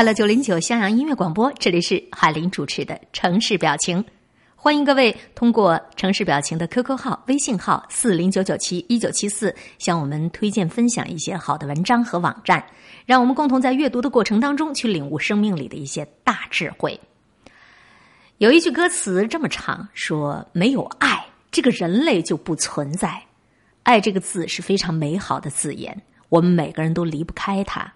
快乐九零九襄阳音乐广播，这里是海林主持的城市表情，欢迎各位通过城市表情的 QQ 号、微信号四零九九七一九七四向我们推荐分享一些好的文章和网站，让我们共同在阅读的过程当中去领悟生命里的一些大智慧。有一句歌词这么长，说：“没有爱，这个人类就不存在。”爱这个字是非常美好的字眼，我们每个人都离不开它。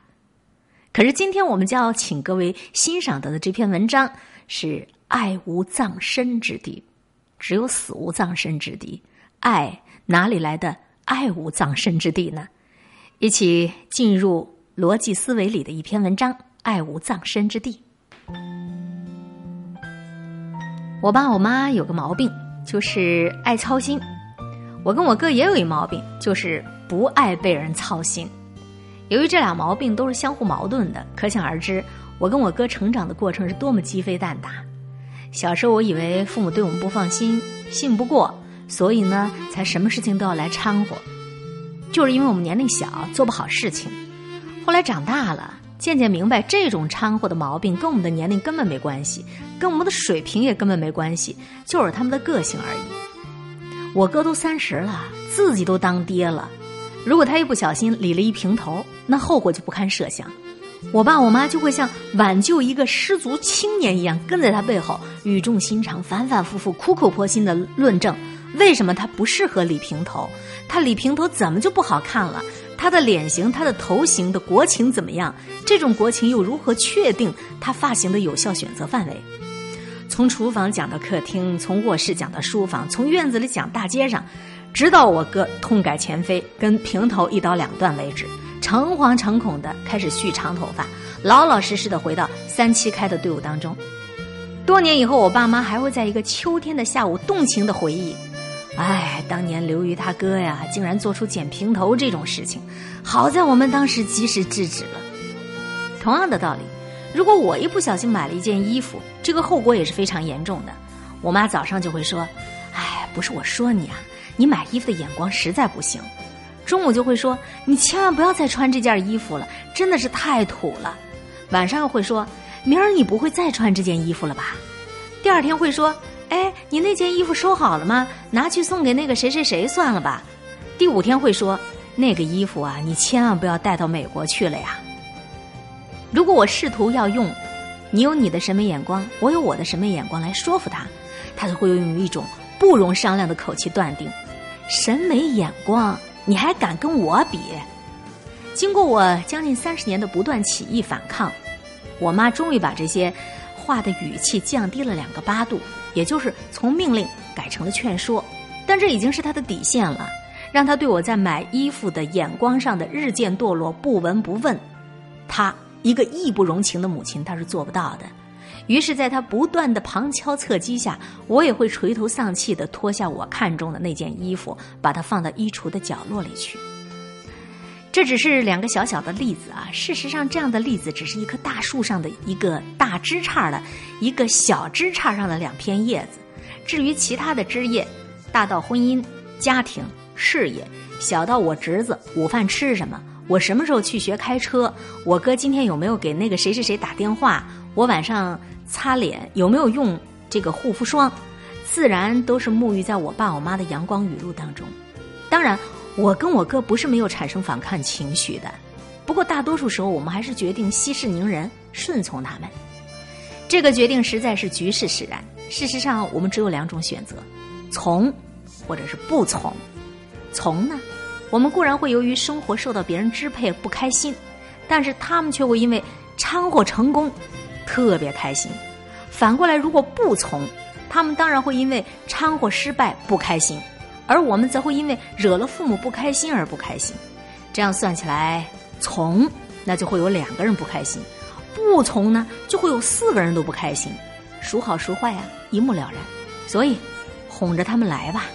可是今天我们将要请各位欣赏到的这篇文章是“爱无葬身之地”，只有死无葬身之地。爱哪里来的“爱无葬身之地”呢？一起进入逻辑思维里的一篇文章“爱无葬身之地”。我爸我妈有个毛病，就是爱操心；我跟我哥也有一毛病，就是不爱被人操心。由于这俩毛病都是相互矛盾的，可想而知，我跟我哥成长的过程是多么鸡飞蛋打。小时候，我以为父母对我们不放心，信不过，所以呢，才什么事情都要来掺和。就是因为我们年龄小，做不好事情。后来长大了，渐渐明白，这种掺和的毛病跟我们的年龄根本没关系，跟我们的水平也根本没关系，就是他们的个性而已。我哥都三十了，自己都当爹了。如果他一不小心理了一平头，那后果就不堪设想。我爸我妈就会像挽救一个失足青年一样，跟在他背后，语重心长、反反复复、苦口婆心的论证为什么他不适合理平头，他理平头怎么就不好看了？他的脸型、他的头型的国情怎么样？这种国情又如何确定他发型的有效选择范围？从厨房讲到客厅，从卧室讲到书房，从院子里讲大街上。直到我哥痛改前非，跟平头一刀两断为止，诚惶诚恐的开始蓄长头发，老老实实的回到三七开的队伍当中。多年以后，我爸妈还会在一个秋天的下午动情的回忆：“哎，当年刘瑜他哥呀，竟然做出剪平头这种事情，好在我们当时及时制止了。”同样的道理，如果我一不小心买了一件衣服，这个后果也是非常严重的。我妈早上就会说：“哎，不是我说你啊。”你买衣服的眼光实在不行，中午就会说你千万不要再穿这件衣服了，真的是太土了。晚上又会说明儿你不会再穿这件衣服了吧？第二天会说哎，你那件衣服收好了吗？拿去送给那个谁谁谁算了吧。第五天会说那个衣服啊，你千万不要带到美国去了呀。如果我试图要用你有你的审美眼光，我有我的审美眼光来说服他，他就会用一种不容商量的口气断定。审美眼光，你还敢跟我比？经过我将近三十年的不断起义反抗，我妈终于把这些话的语气降低了两个八度，也就是从命令改成了劝说。但这已经是她的底线了，让她对我在买衣服的眼光上的日渐堕落不闻不问。她一个义不容情的母亲，她是做不到的。于是，在他不断的旁敲侧击下，我也会垂头丧气的脱下我看中的那件衣服，把它放到衣橱的角落里去。这只是两个小小的例子啊！事实上，这样的例子只是一棵大树上的一个大枝杈的一个小枝杈上的两片叶子。至于其他的枝叶，大到婚姻、家庭、事业，小到我侄子午饭吃什么，我什么时候去学开车，我哥今天有没有给那个谁谁谁打电话，我晚上。擦脸有没有用这个护肤霜，自然都是沐浴在我爸我妈的阳光雨露当中。当然，我跟我哥不是没有产生反抗情绪的，不过大多数时候我们还是决定息事宁人，顺从他们。这个决定实在是局势使然。事实上，我们只有两种选择：从，或者是不从。从呢，我们固然会由于生活受到别人支配不开心，但是他们却会因为掺和成功。特别开心，反过来，如果不从，他们当然会因为掺和失败不开心，而我们则会因为惹了父母不开心而不开心。这样算起来，从那就会有两个人不开心，不从呢就会有四个人都不开心，孰好孰坏呀，一目了然。所以，哄着他们来吧。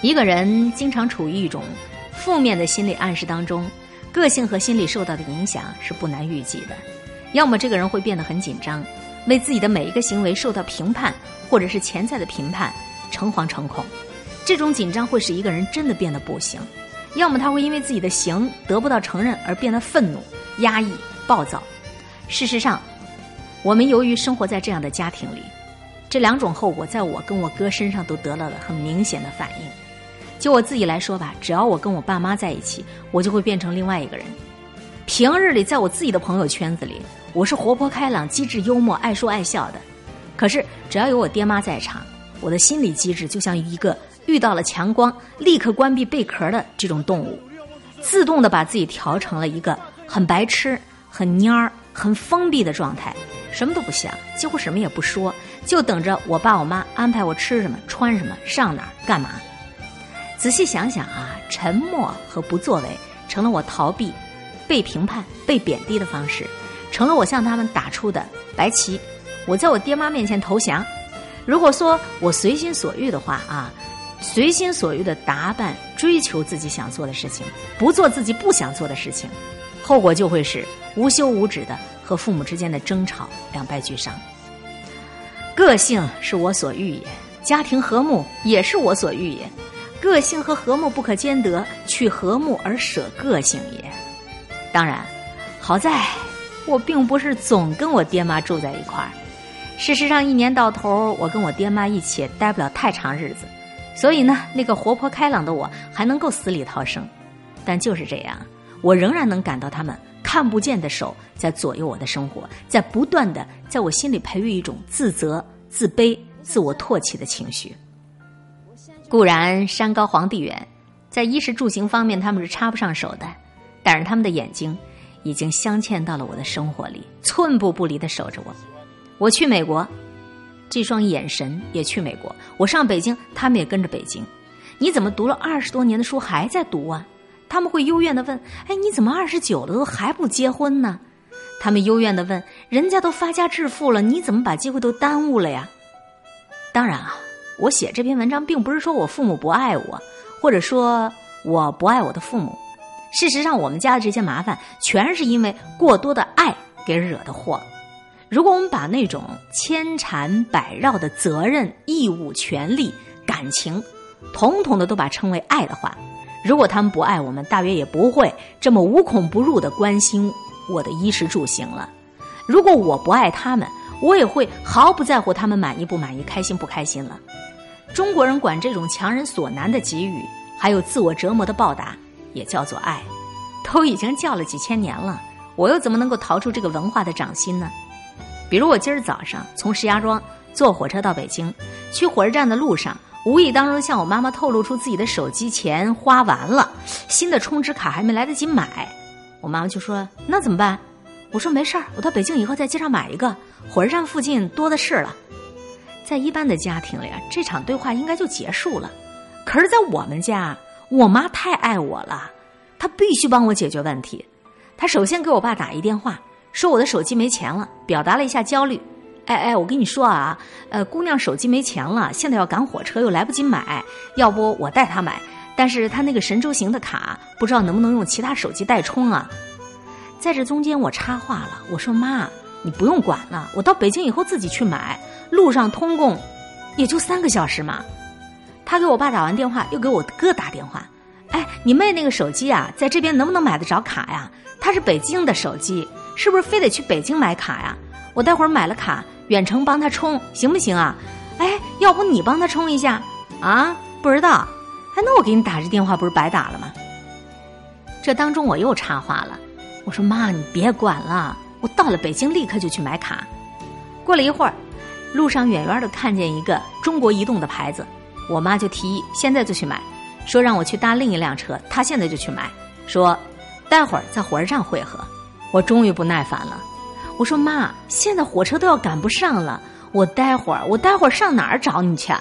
一个人经常处于一种负面的心理暗示当中，个性和心理受到的影响是不难预计的。要么这个人会变得很紧张，为自己的每一个行为受到评判，或者是潜在的评判，诚惶诚恐。这种紧张会使一个人真的变得不行；要么他会因为自己的行得不到承认而变得愤怒、压抑、暴躁。事实上，我们由于生活在这样的家庭里，这两种后果在我跟我哥身上都得到了很明显的反应。就我自己来说吧，只要我跟我爸妈在一起，我就会变成另外一个人。平日里，在我自己的朋友圈子里，我是活泼开朗、机智幽默、爱说爱笑的。可是，只要有我爹妈在场，我的心理机制就像一个遇到了强光立刻关闭贝壳的这种动物，自动的把自己调成了一个很白痴、很蔫儿、很封闭的状态，什么都不想，几乎什么也不说，就等着我爸我妈安排我吃什么、穿什么、上哪儿、干嘛。仔细想想啊，沉默和不作为成了我逃避、被评判、被贬低的方式，成了我向他们打出的白旗。我在我爹妈面前投降。如果说我随心所欲的话啊，随心所欲的打扮、追求自己想做的事情，不做自己不想做的事情，后果就会是无休无止的和父母之间的争吵，两败俱伤。个性是我所欲也，家庭和睦也是我所欲也。个性和和睦不可兼得，去和睦而舍个性也。当然，好在我并不是总跟我爹妈住在一块儿。事实上，一年到头，我跟我爹妈一起待不了太长日子，所以呢，那个活泼开朗的我还能够死里逃生。但就是这样，我仍然能感到他们看不见的手在左右我的生活，在不断的在我心里培育一种自责、自卑、自我唾弃的情绪。固然山高皇帝远，在衣食住行方面他们是插不上手的，但是他们的眼睛已经镶嵌到了我的生活里，寸步不离的守着我。我去美国，这双眼神也去美国；我上北京，他们也跟着北京。你怎么读了二十多年的书还在读啊？他们会幽怨的问：“哎，你怎么二十九了都还不结婚呢？”他们幽怨的问：“人家都发家致富了，你怎么把机会都耽误了呀？”当然啊。我写这篇文章，并不是说我父母不爱我，或者说我不爱我的父母。事实上，我们家的这些麻烦，全是因为过多的爱给惹的祸。如果我们把那种千缠百绕的责任、义务、权利、感情，统统的都把称为爱的话，如果他们不爱我们，大约也不会这么无孔不入的关心我的衣食住行了。如果我不爱他们，我也会毫不在乎他们满意不满意、开心不开心了。中国人管这种强人所难的给予，还有自我折磨的报答，也叫做爱，都已经叫了几千年了，我又怎么能够逃出这个文化的掌心呢？比如我今儿早上从石家庄坐火车到北京，去火车站的路上，无意当中向我妈妈透露出自己的手机钱花完了，新的充值卡还没来得及买，我妈妈就说：“那怎么办？”我说：“没事儿，我到北京以后在街上买一个，火车站附近多的是了。”在一般的家庭里啊，这场对话应该就结束了。可是，在我们家，我妈太爱我了，她必须帮我解决问题。她首先给我爸打一电话，说我的手机没钱了，表达了一下焦虑。哎哎，我跟你说啊，呃，姑娘手机没钱了，现在要赶火车，又来不及买，要不我带她买？但是她那个神州行的卡，不知道能不能用其他手机代充啊？在这中间，我插话了，我说妈，你不用管了，我到北京以后自己去买。路上通共，也就三个小时嘛。他给我爸打完电话，又给我哥打电话。哎，你妹那个手机啊，在这边能不能买得着卡呀？他是北京的手机，是不是非得去北京买卡呀？我待会儿买了卡，远程帮他充，行不行啊？哎，要不你帮他充一下啊？不知道。哎，那我给你打这电话不是白打了吗？这当中我又插话了，我说妈，你别管了，我到了北京立刻就去买卡。过了一会儿。路上远远的看见一个中国移动的牌子，我妈就提议现在就去买，说让我去搭另一辆车，她现在就去买，说待会儿在火车站汇合。我终于不耐烦了，我说妈，现在火车都要赶不上了，我待会儿我待会儿上哪儿找你去？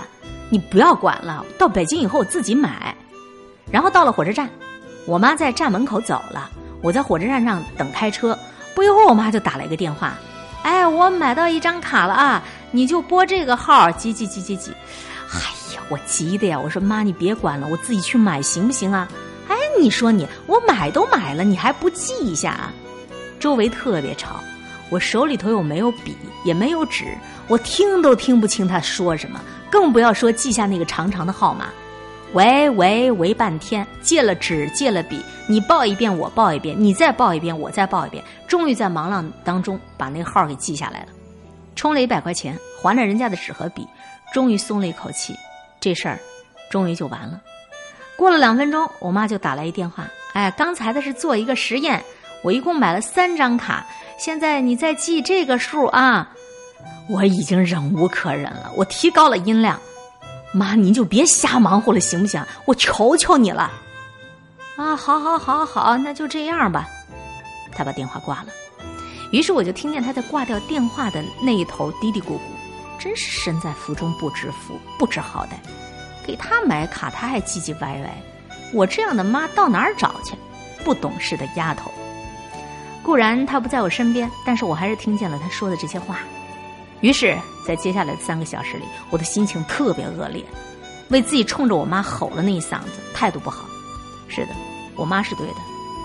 你不要管了，到北京以后我自己买。然后到了火车站，我妈在站门口走了，我在火车站上等开车，不一会儿我妈就打了一个电话，哎，我买到一张卡了啊。你就拨这个号，几几几几几！哎呀，我急的呀！我说妈，你别管了，我自己去买行不行啊？哎，你说你，我买都买了，你还不记一下啊？周围特别吵，我手里头又没有笔，也没有纸，我听都听不清他说什么，更不要说记下那个长长的号码。喂喂喂半天，借了纸，借了笔，你报一遍，我报一遍，你再报一遍，我再报一遍，终于在忙乱当中把那个号给记下来了，充了一百块钱，还了人家的纸和笔，终于松了一口气，这事儿终于就完了。过了两分钟，我妈就打来一电话，哎，刚才的是做一个实验，我一共买了三张卡，现在你再记这个数啊，我已经忍无可忍了，我提高了音量。妈，您就别瞎忙活了，行不行？我求求你了！啊，好，好，好，好，那就这样吧。他把电话挂了。于是我就听见他在挂掉电话的那一头嘀嘀咕咕：“真是身在福中不知福，不知好歹。给他买卡，他还唧唧歪歪。我这样的妈到哪儿找去？不懂事的丫头。固然他不在我身边，但是我还是听见了他说的这些话。”于是，在接下来的三个小时里，我的心情特别恶劣，为自己冲着我妈吼了那一嗓子，态度不好。是的，我妈是对的，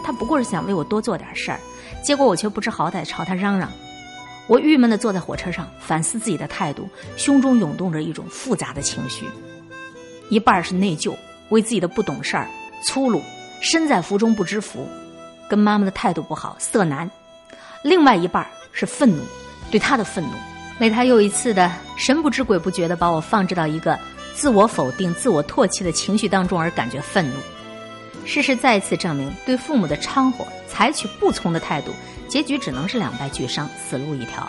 她不过是想为我多做点事儿，结果我却不知好歹朝她嚷嚷。我郁闷地坐在火车上，反思自己的态度，胸中涌动着一种复杂的情绪，一半是内疚，为自己的不懂事儿、粗鲁、身在福中不知福，跟妈妈的态度不好，色难；另外一半是愤怒，对她的愤怒。为他又一次的神不知鬼不觉的把我放置到一个自我否定、自我唾弃的情绪当中而感觉愤怒。事实再一次证明，对父母的掺和采取不从的态度，结局只能是两败俱伤、死路一条。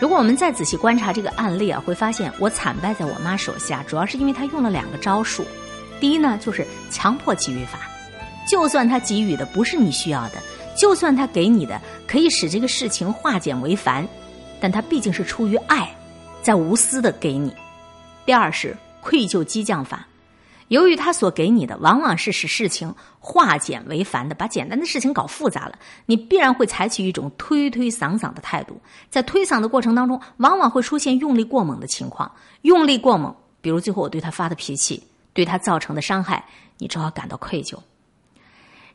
如果我们再仔细观察这个案例啊，会发现我惨败在我妈手下，主要是因为她用了两个招数。第一呢，就是强迫给予法，就算他给予的不是你需要的，就算他给你的可以使这个事情化简为繁。但他毕竟是出于爱，在无私的给你。第二是愧疚激将法，由于他所给你的往往是使事情化简为繁的，把简单的事情搞复杂了，你必然会采取一种推推搡搡的态度。在推搡的过程当中，往往会出现用力过猛的情况。用力过猛，比如最后我对他发的脾气，对他造成的伤害，你只好感到愧疚。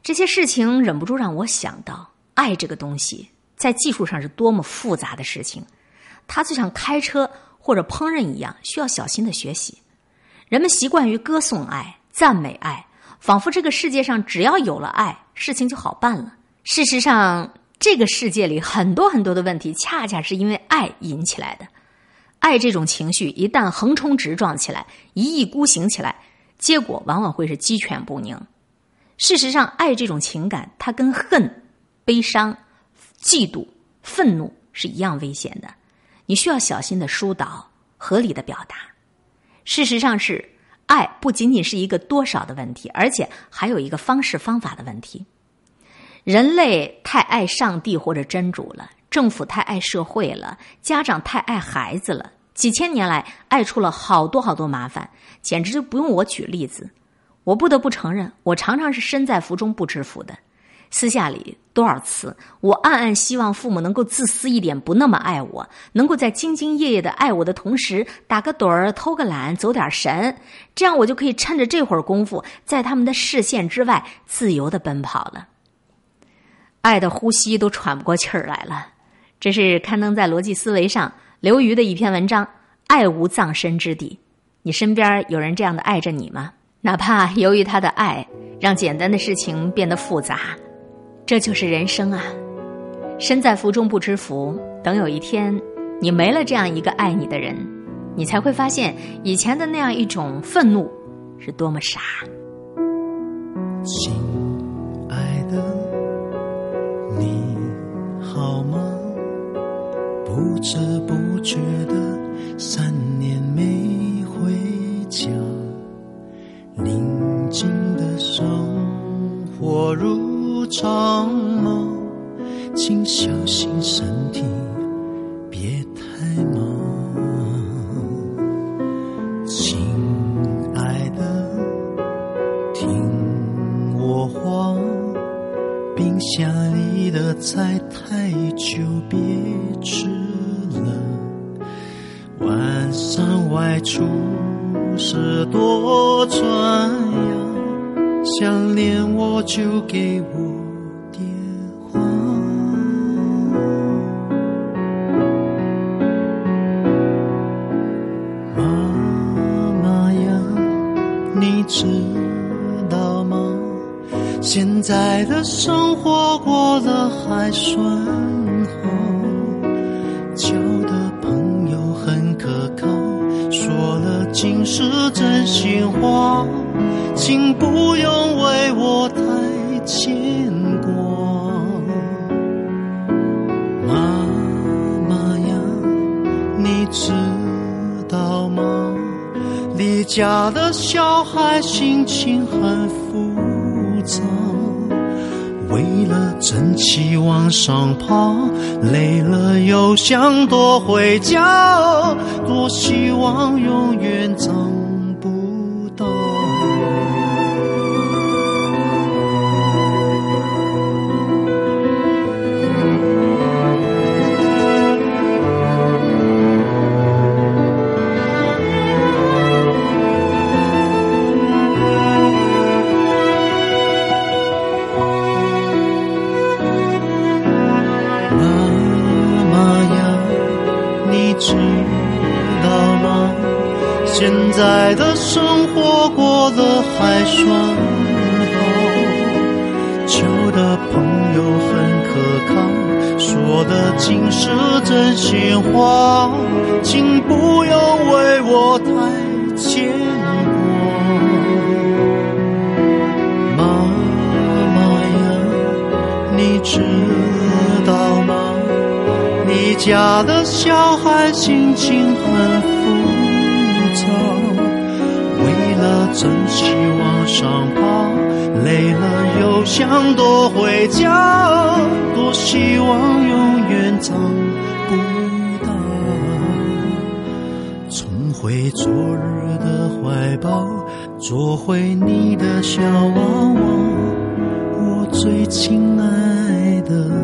这些事情忍不住让我想到，爱这个东西。在技术上是多么复杂的事情，它就像开车或者烹饪一样，需要小心的学习。人们习惯于歌颂爱、赞美爱，仿佛这个世界上只要有了爱，事情就好办了。事实上，这个世界里很多很多的问题，恰恰是因为爱引起来的。爱这种情绪一旦横冲直撞起来，一意孤行起来，结果往往会是鸡犬不宁。事实上，爱这种情感，它跟恨、悲伤。嫉妒、愤怒是一样危险的，你需要小心的疏导，合理的表达。事实上是，爱不仅仅是一个多少的问题，而且还有一个方式方法的问题。人类太爱上帝或者真主了，政府太爱社会了，家长太爱孩子了，几千年来爱出了好多好多麻烦，简直就不用我举例子。我不得不承认，我常常是身在福中不知福的。私下里多少次，我暗暗希望父母能够自私一点，不那么爱我，能够在兢兢业业的爱我的同时，打个盹儿、偷个懒、走点神，这样我就可以趁着这会儿功夫，在他们的视线之外自由的奔跑了。爱的呼吸都喘不过气儿来了。这是刊登在《逻辑思维》上刘瑜的一篇文章《爱无葬身之地》。你身边有人这样的爱着你吗？哪怕由于他的爱，让简单的事情变得复杂。这就是人生啊！身在福中不知福，等有一天你没了这样一个爱你的人，你才会发现以前的那样一种愤怒是多么傻。亲爱的，你好吗？不知不觉的长吗？请小心身体，别太忙。亲爱的，听我话，冰箱里的菜太久别吃了。晚上外出时多转阳，想念我就给我。在的生活过得还顺后，交的朋友很可靠，说了尽是真心话，请不用为我太牵挂。妈妈呀，你知道吗？离家的小孩心情很了争气往上爬，累了又想躲回家，多希望永远长家的小孩心情很复杂，为了争气往上爬，累了又想躲回家，多希望永远长不大。重回昨日的怀抱，做回你的小娃娃，我最亲爱的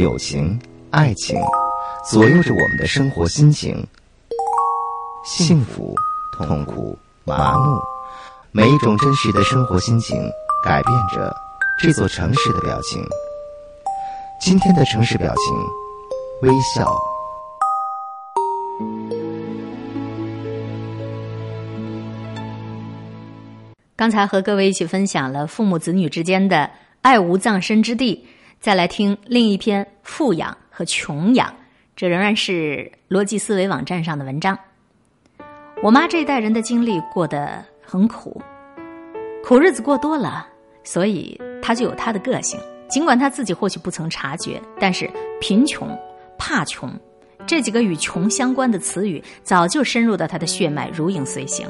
友情、爱情，左右着我们的生活心情。幸福、痛苦、麻木，每一种真实的生活心情，改变着这座城市的表情。今天的城市表情，微笑。刚才和各位一起分享了父母子女之间的爱无葬身之地，再来听另一篇富养和穷养，这仍然是逻辑思维网站上的文章。我妈这一代人的经历过得很苦，苦日子过多了，所以她就有她的个性。尽管她自己或许不曾察觉，但是贫穷、怕穷这几个与穷相关的词语，早就深入到她的血脉，如影随形。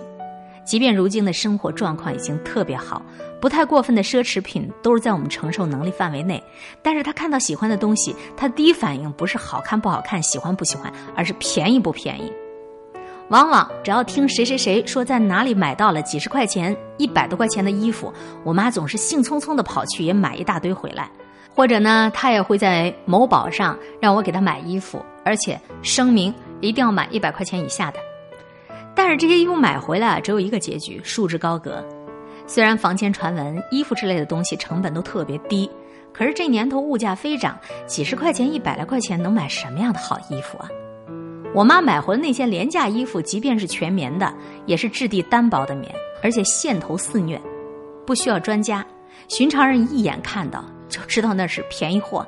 即便如今的生活状况已经特别好，不太过分的奢侈品都是在我们承受能力范围内，但是他看到喜欢的东西，他第一反应不是好看不好看、喜欢不喜欢，而是便宜不便宜。往往只要听谁谁谁说在哪里买到了几十块钱、一百多块钱的衣服，我妈总是兴冲冲的跑去也买一大堆回来，或者呢，她也会在某宝上让我给她买衣服，而且声明一定要买一百块钱以下的。但是这些衣服买回来只有一个结局，束之高阁。虽然坊间传闻衣服之类的东西成本都特别低，可是这年头物价飞涨，几十块钱、一百来块钱能买什么样的好衣服啊？我妈买回的那件廉价衣服，即便是全棉的，也是质地单薄的棉，而且线头肆虐，不需要专家，寻常人一眼看到就知道那是便宜货。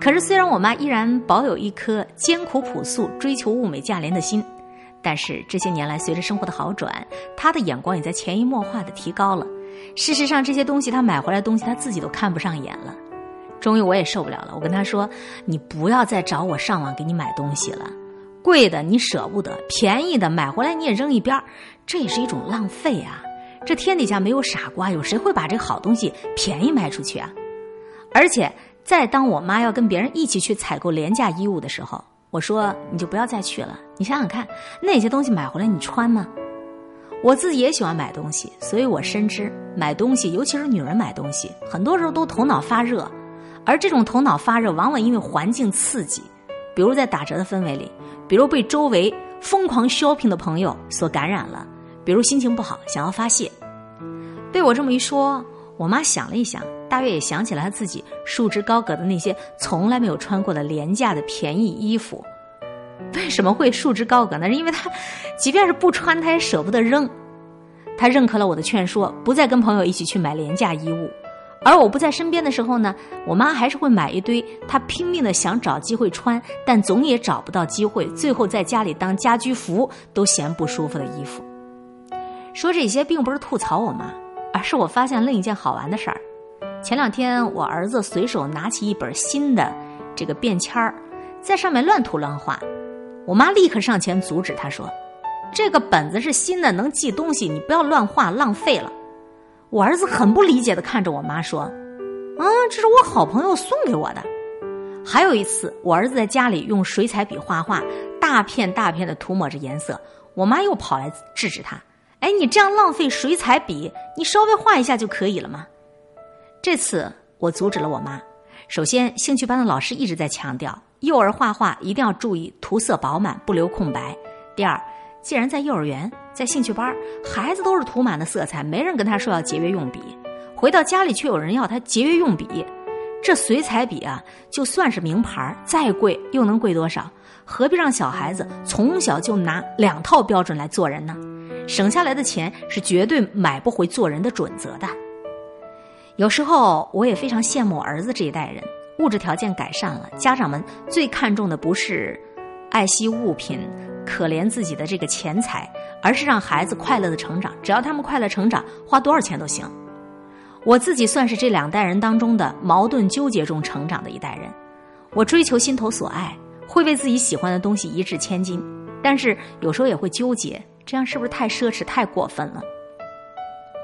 可是虽然我妈依然保有一颗艰苦朴素、追求物美价廉的心。但是这些年来，随着生活的好转，他的眼光也在潜移默化的提高了。事实上，这些东西他买回来东西，他自己都看不上眼了。终于，我也受不了了，我跟他说：“你不要再找我上网给你买东西了，贵的你舍不得，便宜的买回来你也扔一边儿，这也是一种浪费啊！这天底下没有傻瓜，有谁会把这好东西便宜卖出去啊？而且，再当我妈要跟别人一起去采购廉价衣物的时候，我说你就不要再去了。你想想看，那些东西买回来你穿吗？我自己也喜欢买东西，所以我深知买东西，尤其是女人买东西，很多时候都头脑发热，而这种头脑发热往往因为环境刺激，比如在打折的氛围里，比如被周围疯狂 shopping 的朋友所感染了，比如心情不好想要发泄。被我这么一说，我妈想了一想。大约也想起了他自己束之高阁的那些从来没有穿过的廉价的便宜衣服，为什么会束之高阁呢？是因为他，即便是不穿，他也舍不得扔。他认可了我的劝说，不再跟朋友一起去买廉价衣物。而我不在身边的时候呢，我妈还是会买一堆她拼命的想找机会穿，但总也找不到机会，最后在家里当家居服都嫌不舒服的衣服。说这些并不是吐槽我妈，而是我发现另一件好玩的事儿。前两天，我儿子随手拿起一本新的这个便签儿，在上面乱涂乱画。我妈立刻上前阻止他，说：“这个本子是新的，能记东西，你不要乱画，浪费了。”我儿子很不理解的看着我妈说：“啊，这是我好朋友送给我的。”还有一次，我儿子在家里用水彩笔画画，大片大片的涂抹着颜色，我妈又跑来制止他：“哎，你这样浪费水彩笔，你稍微画一下就可以了嘛。”这次我阻止了我妈。首先，兴趣班的老师一直在强调，幼儿画画一定要注意涂色饱满，不留空白。第二，既然在幼儿园，在兴趣班，孩子都是涂满了色彩，没人跟他说要节约用笔。回到家里却有人要他节约用笔，这水彩笔啊，就算是名牌，再贵又能贵多少？何必让小孩子从小就拿两套标准来做人呢？省下来的钱是绝对买不回做人的准则的。有时候我也非常羡慕儿子这一代人，物质条件改善了，家长们最看重的不是爱惜物品、可怜自己的这个钱财，而是让孩子快乐的成长。只要他们快乐成长，花多少钱都行。我自己算是这两代人当中的矛盾纠结中成长的一代人。我追求心头所爱，会为自己喜欢的东西一掷千金，但是有时候也会纠结，这样是不是太奢侈、太过分了？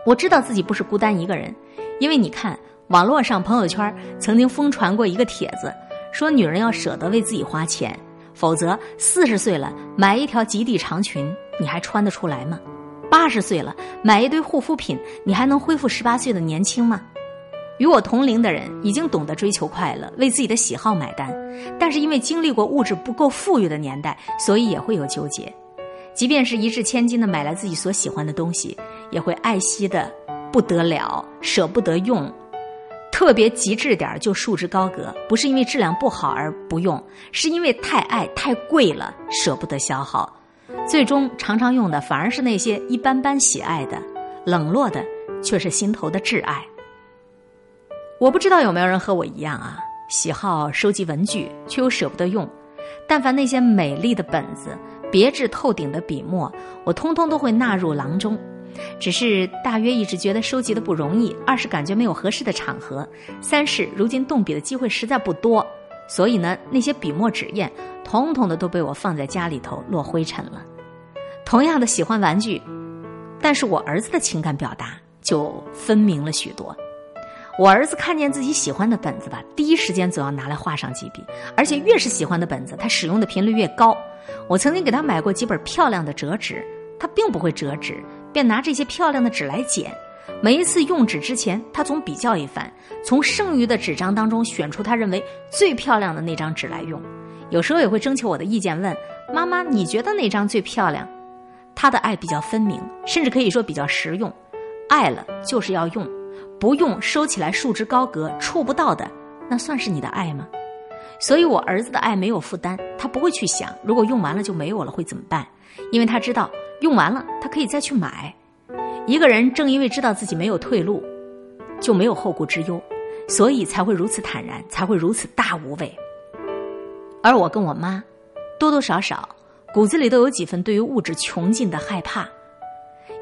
我知道自己不是孤单一个人。因为你看，网络上朋友圈曾经疯传过一个帖子，说女人要舍得为自己花钱，否则四十岁了买一条极地长裙，你还穿得出来吗？八十岁了买一堆护肤品，你还能恢复十八岁的年轻吗？与我同龄的人已经懂得追求快乐，为自己的喜好买单，但是因为经历过物质不够富裕的年代，所以也会有纠结。即便是一掷千金的买来自己所喜欢的东西，也会爱惜的。不得了，舍不得用，特别极致点就束之高阁。不是因为质量不好而不用，是因为太爱太贵了，舍不得消耗。最终常常用的反而是那些一般般喜爱的，冷落的却是心头的挚爱。我不知道有没有人和我一样啊，喜好收集文具，却又舍不得用。但凡那些美丽的本子、别致透顶的笔墨，我通通都会纳入囊中。只是大约一直觉得收集的不容易，二是感觉没有合适的场合，三是如今动笔的机会实在不多，所以呢，那些笔墨纸砚，统统的都被我放在家里头落灰尘了。同样的喜欢玩具，但是我儿子的情感表达就分明了许多。我儿子看见自己喜欢的本子吧，第一时间总要拿来画上几笔，而且越是喜欢的本子，他使用的频率越高。我曾经给他买过几本漂亮的折纸，他并不会折纸。便拿这些漂亮的纸来剪，每一次用纸之前，他总比较一番，从剩余的纸张当中选出他认为最漂亮的那张纸来用。有时候也会征求我的意见，问妈妈：“你觉得哪张最漂亮？”他的爱比较分明，甚至可以说比较实用。爱了就是要用，不用收起来束之高阁，触不到的，那算是你的爱吗？所以我儿子的爱没有负担，他不会去想如果用完了就没有了会怎么办，因为他知道。用完了，他可以再去买。一个人正因为知道自己没有退路，就没有后顾之忧，所以才会如此坦然，才会如此大无畏。而我跟我妈，多多少少骨子里都有几分对于物质穷尽的害怕。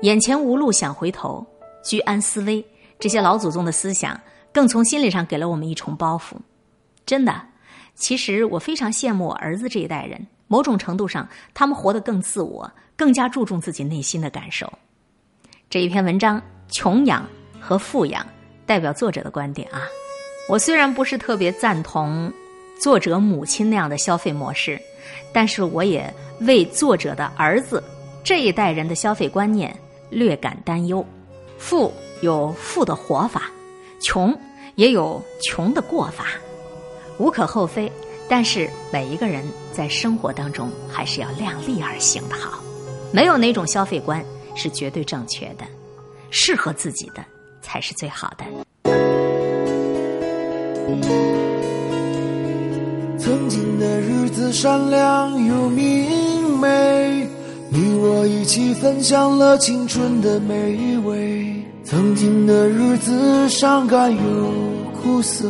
眼前无路想回头，居安思危，这些老祖宗的思想，更从心理上给了我们一重包袱。真的，其实我非常羡慕我儿子这一代人，某种程度上，他们活得更自我。更加注重自己内心的感受。这一篇文章，穷养和富养，代表作者的观点啊。我虽然不是特别赞同作者母亲那样的消费模式，但是我也为作者的儿子这一代人的消费观念略感担忧。富有富的活法，穷也有穷的过法，无可厚非。但是每一个人在生活当中还是要量力而行的好，没有哪种消费观是绝对正确的，适合自己的才是最好的。曾经的日子闪亮又明媚，你我一起分享了青春的美味。曾经的日子伤感又苦涩。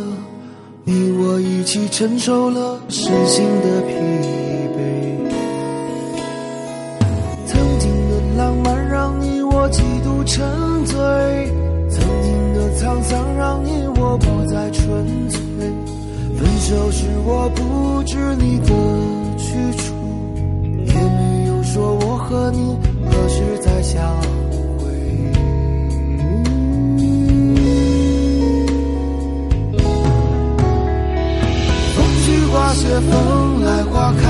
你我一起承受了身心的疲惫，曾经的浪漫让你我几度沉醉，曾经的沧桑让你我不再纯粹。分手时我不知你的去处，也没有说我和你何时再相。风来花开。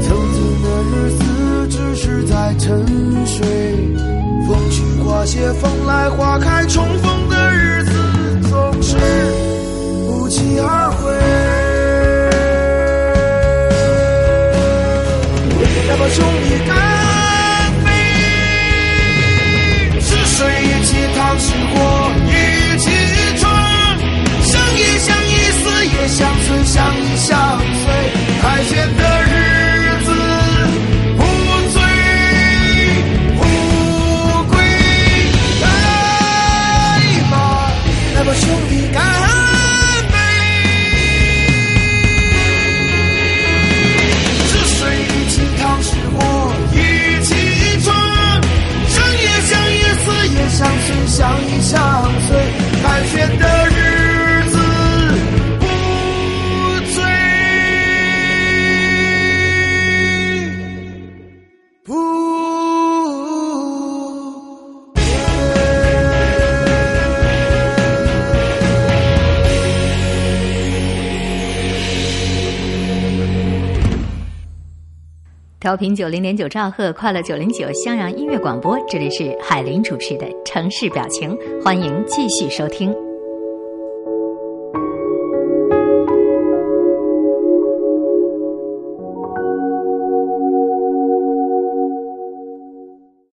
曾经的日子只是在沉睡。风去花谢，风来花开，重逢调频九零点九兆赫，快乐九零九襄阳音乐广播，这里是海林主持的城市表情，欢迎继续收听。